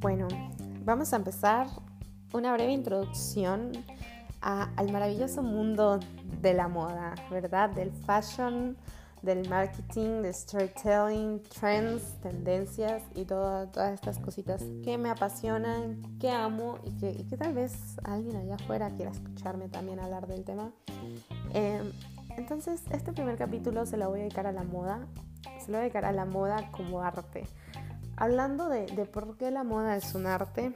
Bueno, vamos a empezar una breve introducción al maravilloso mundo de la moda, ¿verdad? Del fashion, del marketing, del storytelling, trends, tendencias y todas estas cositas que me apasionan, que amo y que, tal vez alguien allá afuera quiera escucharme también hablar del tema. Em, entonces, este primer capítulo se lo voy a dedicar a la moda, se lo voy a dedicar a la moda como arte. Hablando de, de por qué la moda es un arte,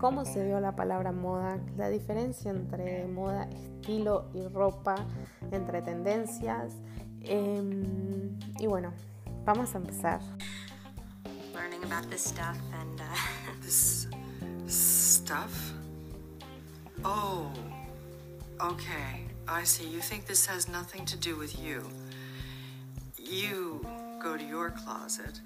cómo se dio la palabra moda, la diferencia entre moda, estilo y ropa, entre tendencias. Eh, y bueno, vamos a empezar. Learning about this stuff and uh... this stuff. Oh, okay. I see. You think this has nothing to do with you. You go to your closet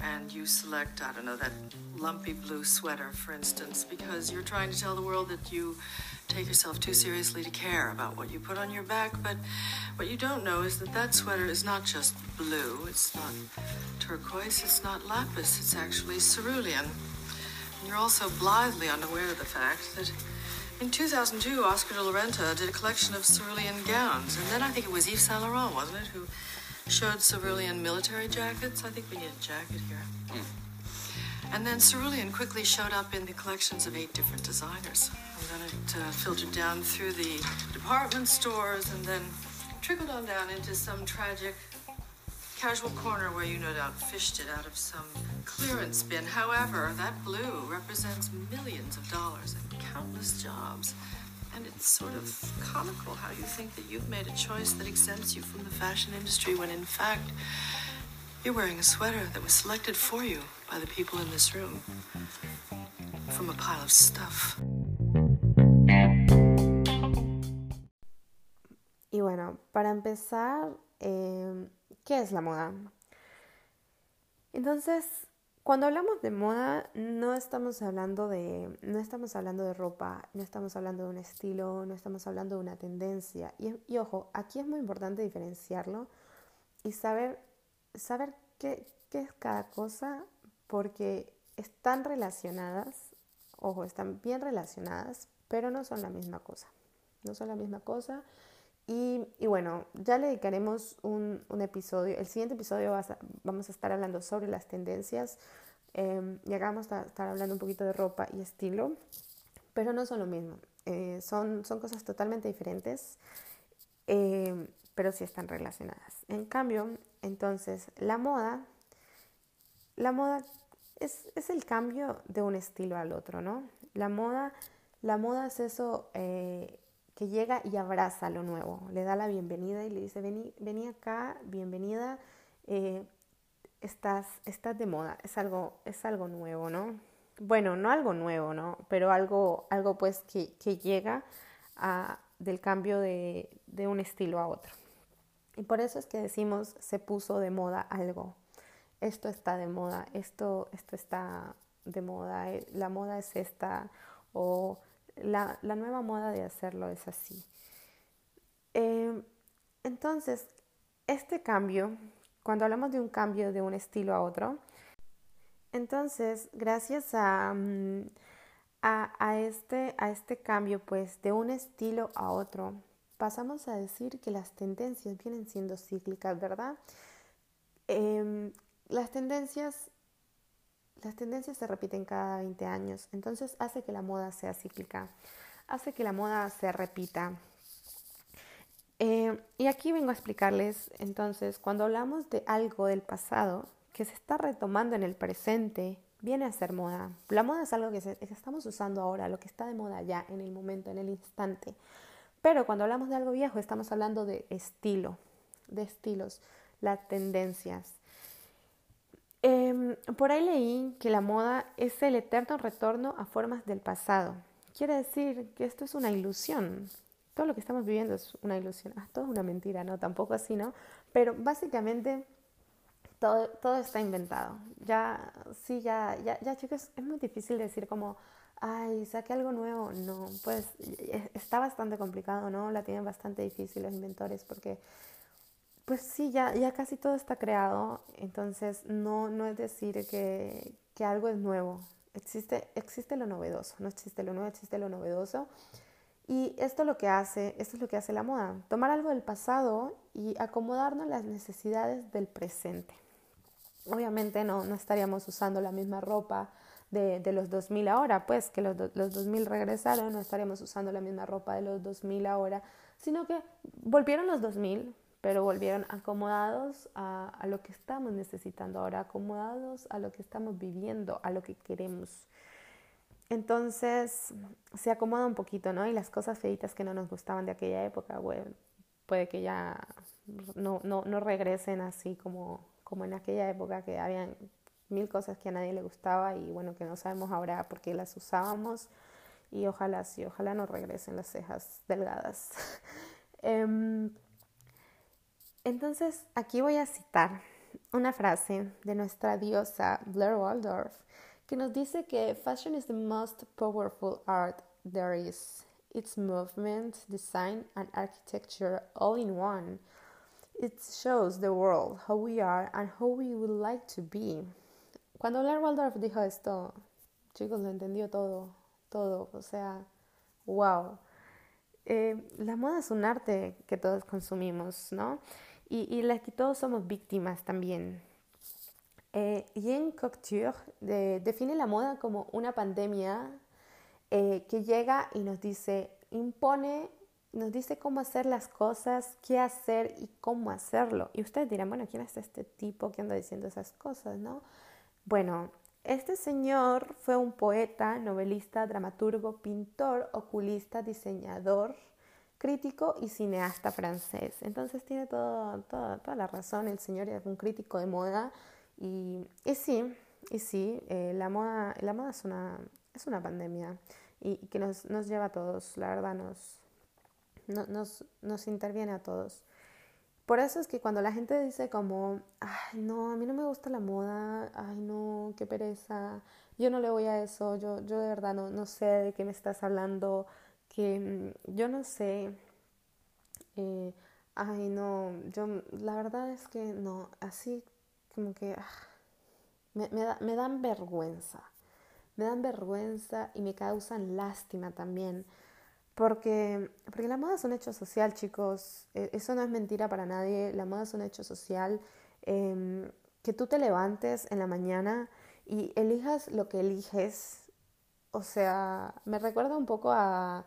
and you select, I don't know, that lumpy blue sweater, for instance, because you're trying to tell the world that you take yourself too seriously to care about what you put on your back. But what you don't know is that that sweater is not just blue, it's not turquoise, it's not lapis, it's actually cerulean. And you're also blithely unaware of the fact that in 2002, Oscar de la Renta did a collection of cerulean gowns. And then I think it was Yves Saint Laurent, wasn't it, who showed cerulean military jackets. I think we need a jacket here. Mm. And then cerulean quickly showed up in the collections of eight different designers. And then it uh, filtered down through the department stores and then trickled on down into some tragic casual corner where you no doubt fished it out of some clearance bin. However, that blue represents millions of dollars and countless jobs. And it's sort of comical how you think that you've made a choice that exempts you from the fashion industry when in fact you're wearing a sweater that was selected for you by the people in this room from a pile of stuff. Y bueno, para empezar, eh, ¿qué es la moda? Entonces, Cuando hablamos de moda, no estamos hablando de, no estamos hablando de ropa, no estamos hablando de un estilo, no estamos hablando de una tendencia. Y, ojo, aquí es muy importante diferenciarlo y saber, saber qué, qué es cada cosa, porque están relacionadas, ojo, están bien relacionadas, pero no son la misma cosa. No son la misma cosa. Y, bueno, ya le dedicaremos un, episodio. El siguiente episodio vamos a estar hablando sobre las tendencias. Eh, y acá vamos a estar hablando un poquito de ropa y estilo, pero no son lo mismo. Eh, son, son cosas totalmente diferentes, em, pero sí están relacionadas. En cambio, entonces, la moda, la moda es, es el cambio de un estilo al otro, ¿no? La moda, la moda es eso eh, que llega y abraza lo nuevo, le da la bienvenida y le dice, vení, vení acá, bienvenida, eh, estás, estás de moda, es algo, es algo nuevo, ¿no? Bueno, no algo nuevo, ¿no? Pero algo, algo pues que, que llega a, del cambio de, de un estilo a otro. Y por eso es que decimos se puso de moda algo. Esto está de moda, esto, esto está de moda, eh, la moda es esta, o la, nueva moda de hacerlo es así. Eh, entonces, este cambio, cuando hablamos de un cambio de un estilo a otro, entonces, gracias a, mm, a, este, a este cambio, pues, de un estilo a otro, pasamos a decir que las tendencias vienen siendo cíclicas, ¿verdad? Em, las tendencias las tendencias se repiten cada 20 años, entonces hace que la moda sea cíclica, hace que la moda se repita. Eh, y aquí vengo a explicarles, entonces, cuando hablamos de algo del pasado que se está retomando en el presente, viene a ser moda. La moda es algo que, que estamos usando ahora, lo que está de moda ya, en el momento, en el instante. Pero cuando hablamos de algo viejo, estamos hablando de estilo, de estilos, las tendencias. Em, por ahí leí que la moda es el eterno retorno a formas del pasado. Quiere decir que esto es una ilusión. Todo lo que estamos viviendo es una ilusión. Ah, todo es una mentira, ¿no? Tampoco así, ¿no? Pero básicamente todo, todo está inventado. Ya, sí, ya, ya, ya, chicos, es muy difícil decir como, ay, saqué algo nuevo. No, pues está bastante complicado, ¿no? La tienen bastante difícil los inventores porque pues sí, ya, ya casi todo está creado, entonces no, no es decir que, que algo es nuevo, existe, existe lo novedoso, no existe lo nuevo, existe lo novedoso. Y esto lo que hace, esto es lo que hace la moda, tomar algo del pasado y acomodarnos las necesidades del presente. Obviamente no, no estaríamos usando la misma ropa de, de los 2000 ahora, pues que los, los 2000 regresaron, no estaríamos usando la misma ropa de los 2000 ahora, sino que volvieron los 2000, pero volvieron acomodados a, a, lo que estamos necesitando ahora, acomodados a lo que estamos viviendo, a lo que queremos. Entonces se acomoda un poquito, ¿no? Y las cosas feitas que no nos gustaban de aquella época, bueno, puede que ya no, no, no regresen así como, como en aquella época que habían mil cosas que a nadie le gustaba y bueno, que no sabemos ahora por qué las usábamos y ojalá sí, ojalá no regresen las cejas delgadas. um, entonces, aquí voy a citar una frase de nuestra diosa Blair Waldorf que nos dice que fashion is the most powerful art there is. It's movement, design, and architecture all in one. It shows the world how we are and how we would like to be. Cuando Blair Waldorf dijo esto, chicos, lo entendió todo, todo, o sea, wow. Eh, la moda es un arte que todos consumimos, ¿no? Y, y la que todos somos víctimas también. Eh, Jean Cocteau de, define la moda como una pandemia eh, que llega y nos dice, impone, nos dice cómo hacer las cosas, qué hacer y cómo hacerlo. Y ustedes dirán, bueno, ¿quién es este tipo que anda diciendo esas cosas, no? Bueno, este señor fue un poeta, novelista, dramaturgo, pintor, oculista, diseñador, crítico y cineasta francés. Entonces tiene todo, todo, toda la razón, el señor es un crítico de moda y, y sí, y sí, eh, la moda, la moda es una, es una pandemia y, y que nos, nos, lleva a todos, la verdad nos, no, nos, nos interviene a todos. Por eso es que cuando la gente dice como, ay, no, a mí no me gusta la moda, ay, no, qué pereza, yo no le voy a eso, yo, yo de verdad no, no sé de qué me estás hablando, que mm, yo no sé, eh, ay, no, yo, la verdad es que no, así como que ah, me, me, da, me dan vergüenza, me dan vergüenza y me causan lástima también. Porque, porque la moda es un hecho social, chicos. Eso no es mentira para nadie. La moda es un hecho social. Eh, que tú te levantes en la mañana y elijas lo que eliges. O sea, me recuerda un poco a,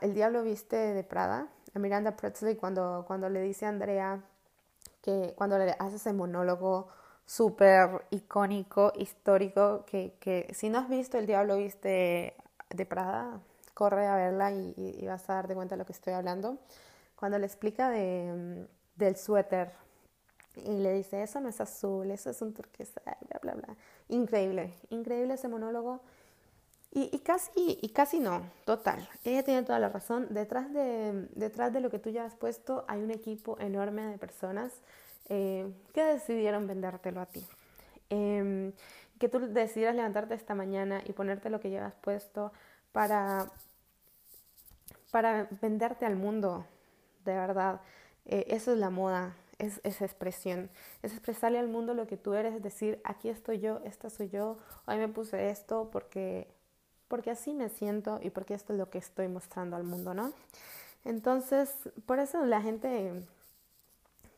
El Diablo Viste de Prada, a Miranda Presley, cuando, cuando le dice a Andrea que cuando le hace ese monólogo súper icónico, histórico, que, que si no has visto El Diablo Viste de Prada, corre a verla y, y, vas a darte cuenta de lo que estoy hablando. Cuando le explica de, del suéter y le dice, eso no es azul, eso es un turquesa, bla, bla, bla. Increíble, increíble ese monólogo. Y, y, casi, y casi no, total. Ella tiene toda la razón. Detrás de, detrás de lo que tú ya has puesto hay un equipo enorme de personas eh, que decidieron vendértelo a ti. Eh, que tú decidieras levantarte esta mañana y ponerte lo que llevas puesto para para venderte al mundo, de verdad. Eh, eso es la moda, es esa expresión, es expresarle al mundo lo que tú eres, es decir, aquí estoy yo, esta soy yo, hoy me puse esto porque, porque así me siento y porque esto es lo que estoy mostrando al mundo, ¿no? Entonces, por eso la gente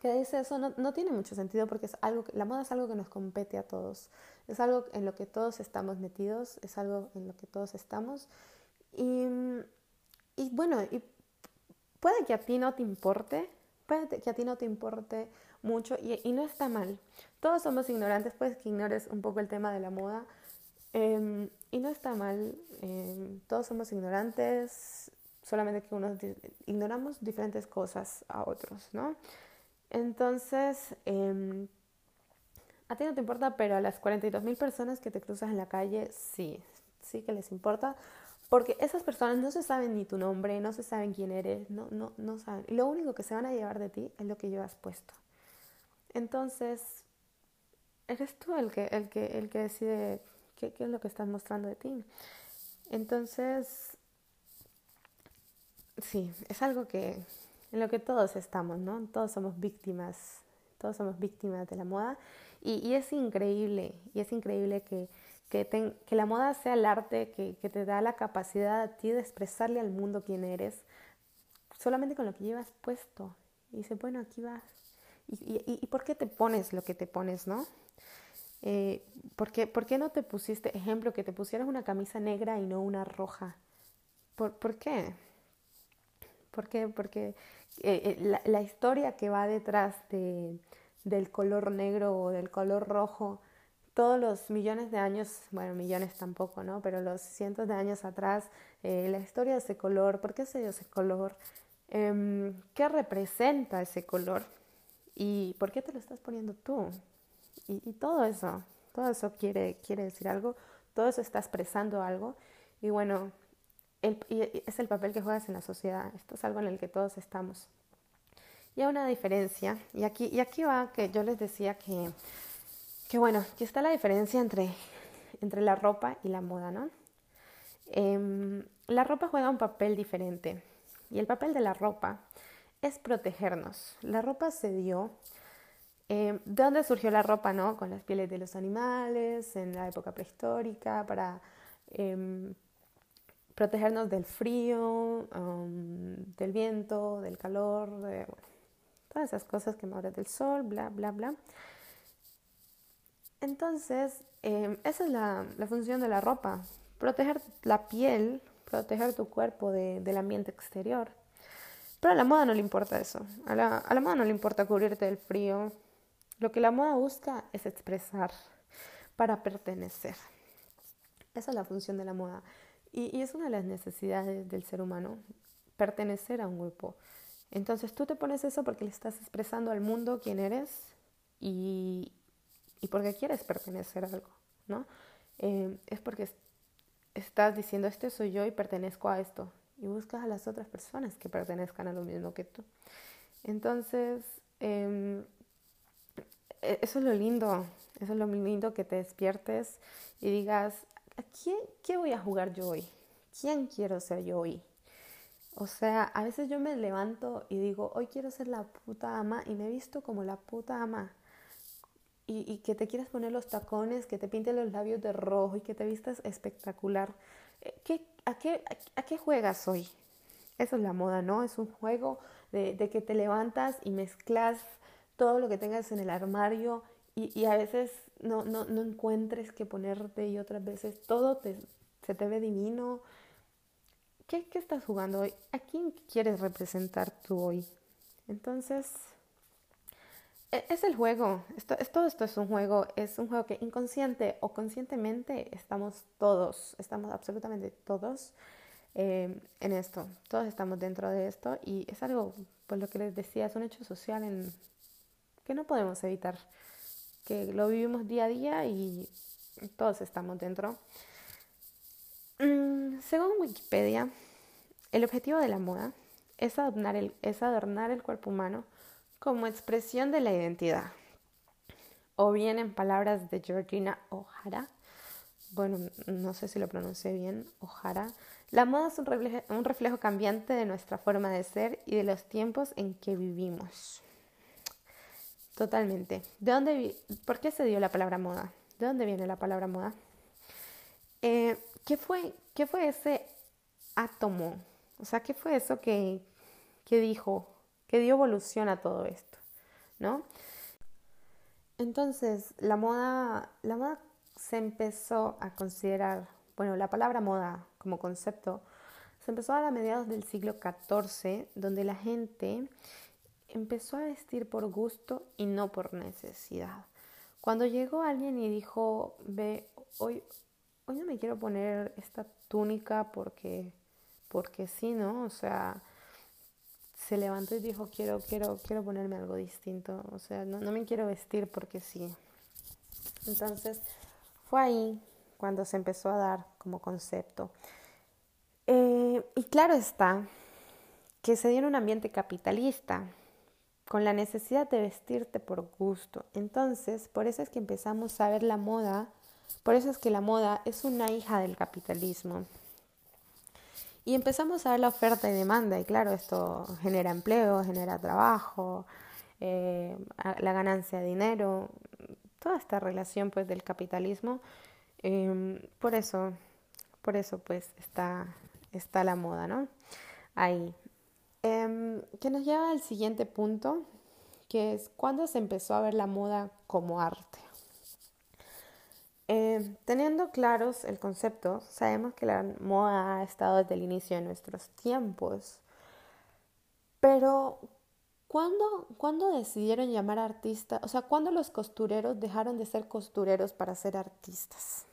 que dice eso no, tiene mucho sentido porque es algo, la moda es algo que nos compete a todos, es algo en lo que todos estamos metidos, es algo en lo que todos estamos y bueno, puede que a ti no te importe, puede que a ti no te importe mucho y, y no está mal. Todos somos ignorantes, puedes que ignores un poco el tema de la moda eh, y no está mal. Eh, todos somos ignorantes, solamente que unos ignoramos diferentes cosas a otros, ¿no? Entonces, eh, a ti no te importa, pero a las 42 mil personas que te cruzas en la calle, sí, sí que les importa, porque esas personas no se saben ni tu nombre, no se saben quién eres, no, no, no saben. Y lo único que se van a llevar de ti es lo que llevas puesto. Entonces, eres tú el que, el que, el que decide qué, es lo que estás mostrando de ti. Entonces, sí, es algo que, en lo que todos estamos, ¿no? Todos somos víctimas, todos somos víctimas de la moda y, es increíble, y es increíble que, que, la moda sea el arte que, te da la capacidad a ti de expresarle al mundo quién eres, solamente con lo que llevas puesto. Y dice, bueno, aquí vas. ¿Y, y, y por qué te pones lo que te pones, no? Eh, ¿por, qué, ¿Por qué no te pusiste, ejemplo, que te pusieras una camisa negra y no una roja? ¿Por, por qué? ¿Por qué? Porque eh, eh, la, historia que va detrás de, del color negro o del color rojo, todos los millones de años, bueno, millones tampoco, ¿no? Pero los cientos de años atrás, la historia de ese color, ¿por qué se dio ese color? Eh, ¿Qué representa ese color? ¿Y por qué te lo estás poniendo tú? Y, todo eso, todo eso quiere, quiere decir algo, todo eso está expresando algo. Y bueno, el, es el papel que juegas en la sociedad, esto es algo en el que todos estamos. Y hay una diferencia, y aquí, y aquí va que yo les decía que, que bueno, aquí está la diferencia entre, entre la ropa y la moda, ¿no? Eh, la ropa juega un papel diferente, y el papel de la ropa es protegernos. La ropa se dio eh, ¿De dónde surgió la ropa, no? Con las pieles de los animales, en la época prehistórica, para eh, protegernos del frío, um, del viento, del calor, de, todas esas cosas que quemaduras del sol, bla, bla, bla. Entonces, eh, esa es la, función de la ropa, proteger la piel, proteger tu cuerpo de, del ambiente exterior. Pero a la moda no le importa eso, a la, a la moda no le importa cubrirte del frío, lo que la moda busca es expresar para pertenecer. Esa es la función de la moda. Y, es una de las necesidades del ser humano, pertenecer a un grupo. Entonces tú te pones eso porque le estás expresando al mundo quién eres y, y porque quieres pertenecer a algo, ¿no? Eh, es porque estás diciendo, este soy yo y pertenezco a esto. Y buscas a las otras personas que pertenezcan a lo mismo que tú. Entonces, eh, eso es lo lindo, eso es lo lindo que te despiertes y digas, ¿a quién, qué voy a jugar yo hoy? ¿Quién quiero ser yo hoy? O sea, a veces yo me levanto y digo, hoy quiero ser la puta ama y me he visto como la puta ama. Y, que te quieras poner los tacones, que te pinten los labios de rojo y que te vistas espectacular. Eh, ¿Qué, a, qué, a, qué juegas hoy? Eso es la moda, ¿no? Es un juego de que te levantas y mezclas todo lo que tengas en el armario y, y a veces no, no, no, encuentres qué ponerte y otras veces todo te, se te ve divino. ¿Qué, ¿Qué estás jugando hoy? ¿A quién quieres representar tú hoy? Entonces, es el juego. Esto, es, todo esto es un juego. Es un juego que inconsciente o conscientemente estamos todos, estamos absolutamente todos eh, en esto. Todos estamos dentro de esto y es algo, pues lo que les decía, es un hecho social en, que no podemos evitar, que lo vivimos día a día y todos estamos dentro. Mm, según Wikipedia, el objetivo de la moda es adornar, el, es adornar el cuerpo humano como expresión de la identidad. O bien en palabras de Georgina O'Hara, bueno, no sé si lo pronuncié bien, O'Hara, la moda es un reflejo, un reflejo cambiante de nuestra forma de ser y de los tiempos en que vivimos. Totalmente. ¿De dónde, ¿Por qué se dio la palabra moda? ¿De dónde viene la palabra moda? Eh, ¿qué, fue, ¿Qué fue ese átomo? O sea, ¿qué fue eso que, que dijo, que dio evolución a todo esto? ¿No? Entonces, la moda, la moda se empezó a considerar, bueno, la palabra moda como concepto, se empezó a, mediados del siglo XIV, donde la gente empezó a vestir por gusto y no por necesidad. Cuando llegó alguien y dijo, ve, hoy, hoy no me quiero poner esta túnica porque, porque sí, ¿no? O sea, se levantó y dijo, quiero, quiero, quiero ponerme algo distinto. O sea, no, no me quiero vestir porque sí. Entonces, fue ahí cuando se empezó a dar como concepto. Eh, y claro está que se dio en un ambiente capitalista, con la necesidad de vestirte por gusto. Entonces, por eso es que empezamos a ver la moda, por eso es que la moda es una hija del capitalismo. y empezamos a ver la oferta y demanda y claro, esto genera empleo, genera trabajo, eh, la ganancia de dinero, toda esta relación pues del capitalismo. Em, por eso, por eso pues está, está la moda, ¿no? Ahí. Em, que nos lleva al siguiente punto, que es cuando se empezó a ver la moda como arte. Eh, teniendo claros el concepto, sabemos que la moda ha estado desde el inicio de nuestros tiempos, pero ¿cuándo, ¿cuándo decidieron llamar artista? O sea, ¿cuándo los costureros dejaron de ser costureros para ser artistas?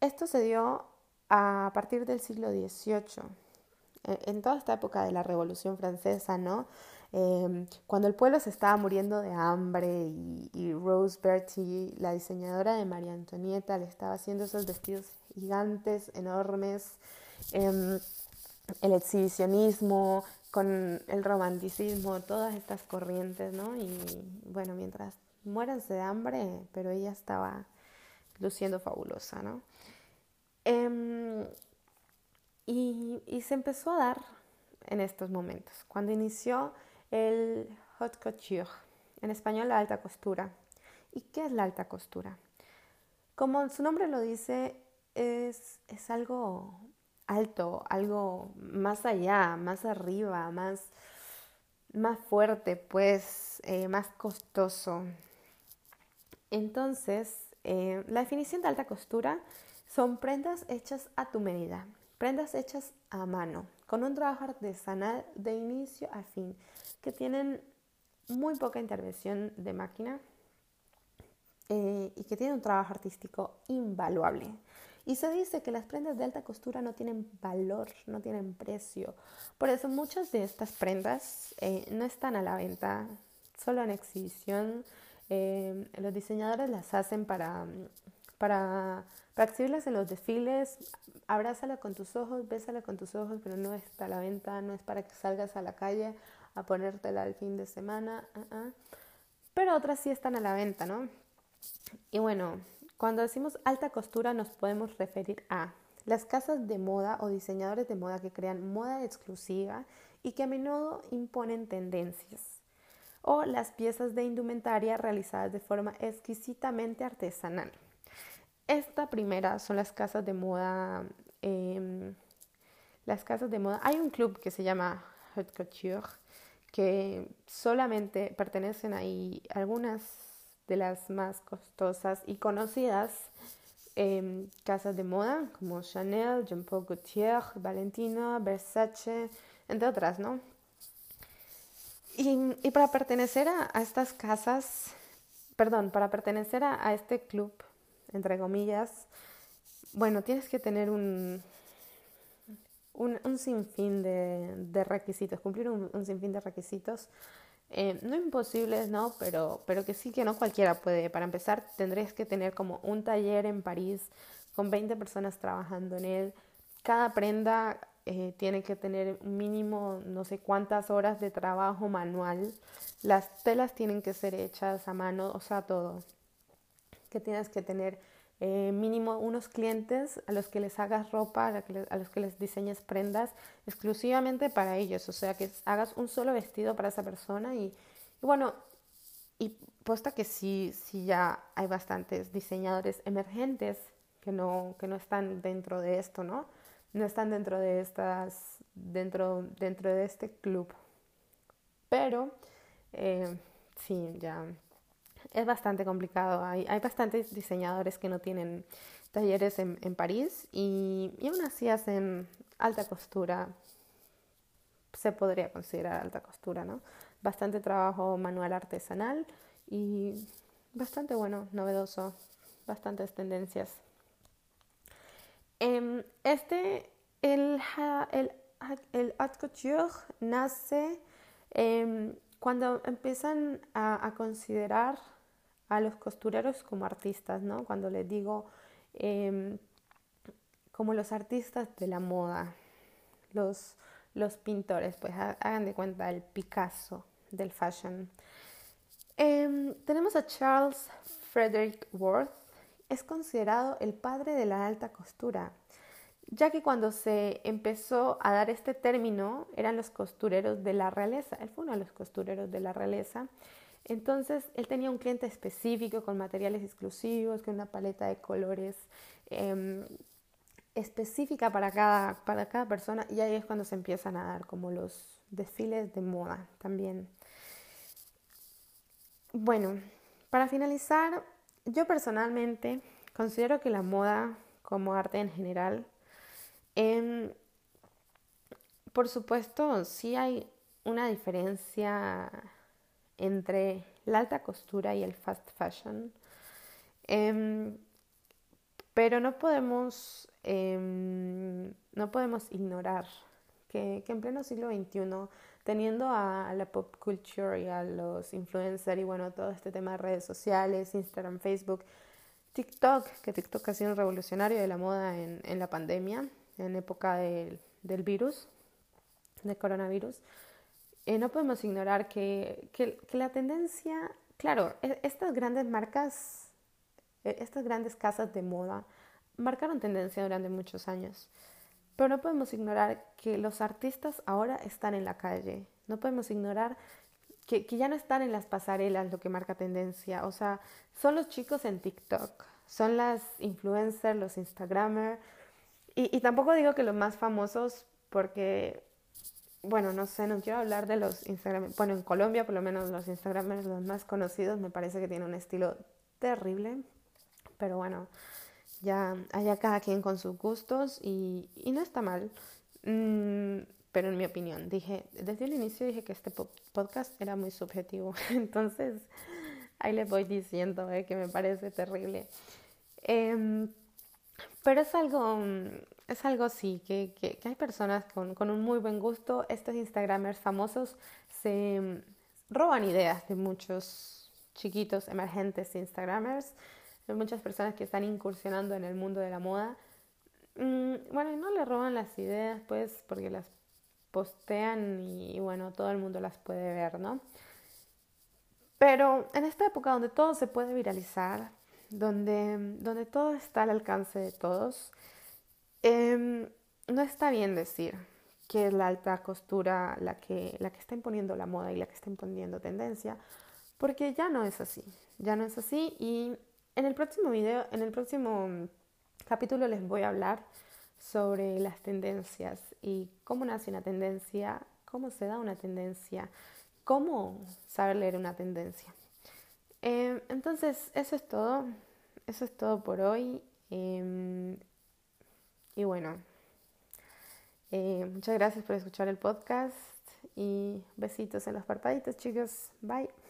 Esto se dio a partir del siglo XVIII, en toda esta época de la Revolución Francesa, ¿no? Em, cuando el pueblo se estaba muriendo de hambre y, Rose Bertie, la diseñadora de María Antonieta, le estaba haciendo esos vestidos gigantes, enormes, em, el exhibicionismo, con el romanticismo, todas estas corrientes, ¿no? Y bueno, mientras muéranse de hambre, pero ella estaba luciendo fabulosa, ¿no? Em, y, se empezó a dar en estos momentos. Cuando inició el haute couture, en español la alta costura. ¿Y qué es la alta costura? Como su nombre lo dice, es, es algo alto, algo más allá, más arriba, más, más fuerte, pues eh, más costoso. Entonces, eh, la definición de alta costura son prendas hechas a tu medida, prendas hechas a mano, con un trabajo artesanal de inicio a fin, que tienen muy poca intervención de máquina eh, y que tienen un trabajo artístico invaluable. Y se dice que las prendas de alta costura no tienen valor, no tienen precio. Por eso muchas de estas prendas eh, no están a la venta, solo en exhibición. Eh, los diseñadores las hacen para, para, exhibirlas en los desfiles. Abrázala con tus ojos, bésala con tus ojos, pero no está a la venta, no es para que salgas a la calle a ponértela el fin de semana, ah, ah. pero otras sí están a la venta, ¿no? Y bueno, cuando decimos alta costura nos podemos referir a las casas de moda o diseñadores de moda que crean moda exclusiva y que a menudo imponen tendencias, o las piezas de indumentaria realizadas de forma exquisitamente artesanal. Esta primera son las casas de moda. Em, las casas de moda. Hay un club que se llama Haute Couture que solamente pertenecen ahí algunas de las más costosas y conocidas em, casas de moda como Chanel, Jean Paul Gaultier, Valentino, Versace, entre otras, ¿no? Y, para pertenecer a, estas casas, perdón, para pertenecer a este club, entre comillas, bueno, tienes que tener un, un, un sinfín de, requisitos, cumplir un, un sinfín de requisitos. Eh, no imposibles, ¿no? Pero, pero que sí que no cualquiera puede. Para empezar, tendréis que tener como un taller en París con 20 personas trabajando en él. Cada prenda eh, tiene que tener mínimo no sé cuántas horas de trabajo manual. Las telas tienen que ser hechas a mano, o sea, todo. Que tienes que tener eh, mínimo unos clientes a los que les hagas ropa, a, los que les diseñes prendas exclusivamente para ellos, o sea, que hagas un solo vestido para esa persona y, bueno, y posta que sí, sí ya hay bastantes diseñadores emergentes que no, que no están dentro de esto, ¿no? No están dentro de estas, dentro, dentro de este club. Pero, eh, sí, ya es bastante complicado. Hay, hay bastantes diseñadores que no tienen talleres en, en París y, y, aún así hacen alta costura. Se podría considerar alta costura, ¿no? Bastante trabajo manual artesanal y bastante bueno, novedoso, bastantes tendencias. Eh, este, el, el, el haute couture nace eh, cuando empiezan a, a considerar a los costureros como artistas, ¿no? Cuando les digo em, como los artistas de la moda, los, los pintores, pues hagan de cuenta el Picasso del fashion. Em, tenemos a Charles Frederick Worth, es considerado el padre de la alta costura. ya que cuando se empezó a dar este término eran los costureros de la realeza, él fue uno de los costureros de la realeza, entonces él tenía un cliente específico con materiales exclusivos, con una paleta de colores em, específica para cada, para cada persona y ahí es cuando se empiezan a dar como los desfiles de moda también. Bueno, para finalizar, yo personalmente considero que la moda como arte en general, em, por supuesto, sí hay una diferencia entre la alta costura y el fast fashion, em, pero no podemos, em, no podemos ignorar que, que, en pleno siglo XXI, teniendo a, la pop culture y a los influencers y bueno, todo este tema de redes sociales, Instagram, Facebook, TikTok, que TikTok ha sido un revolucionario de la moda en, en la pandemia, en época del, del virus, del coronavirus, eh, no podemos ignorar que, que, que, la tendencia, claro, e, estas grandes marcas, e, estas grandes casas de moda, marcaron tendencia durante muchos años. Pero no podemos ignorar que los artistas ahora están en la calle. No podemos ignorar que, que, ya no están en las pasarelas lo que marca tendencia. O sea, son los chicos en TikTok, son las influencers, los Instagramers. Y, y tampoco digo que los más famosos, porque, bueno, no sé, no quiero hablar de los Instagramers. Bueno, en Colombia, por lo menos, los Instagramers, los más conocidos, me parece que tienen un estilo terrible. Pero bueno, ya haya cada quien con sus gustos y, y no está mal. Mm, pero en mi opinión, dije, desde el inicio dije que este podcast era muy subjetivo. Entonces, ahí les voy diciendo eh, que me parece terrible. Eh, pero es algo, es algo sí, que, que, hay personas con, con, un muy buen gusto. Estos Instagramers famosos se roban ideas de muchos chiquitos emergentes Instagramers hay muchas personas que están incursionando en el mundo de la moda. Mm, bueno, no le roban las ideas, pues, porque las postean y, y, bueno, todo el mundo las puede ver, ¿no? Pero en esta época donde todo se puede viralizar, donde, donde todo está al alcance de todos, eh, no está bien decir que es la alta costura la que, la que está imponiendo la moda y la que está imponiendo tendencia, porque ya no es así, ya no es así y en el próximo video, en el próximo capítulo les voy a hablar sobre las tendencias y cómo nace una tendencia, cómo se da una tendencia, cómo saber leer una tendencia. Eh, entonces, eso es todo. Eso es todo por hoy. Eh, y bueno, eh, muchas gracias por escuchar el podcast y besitos en los parpaditos, chicos. Bye.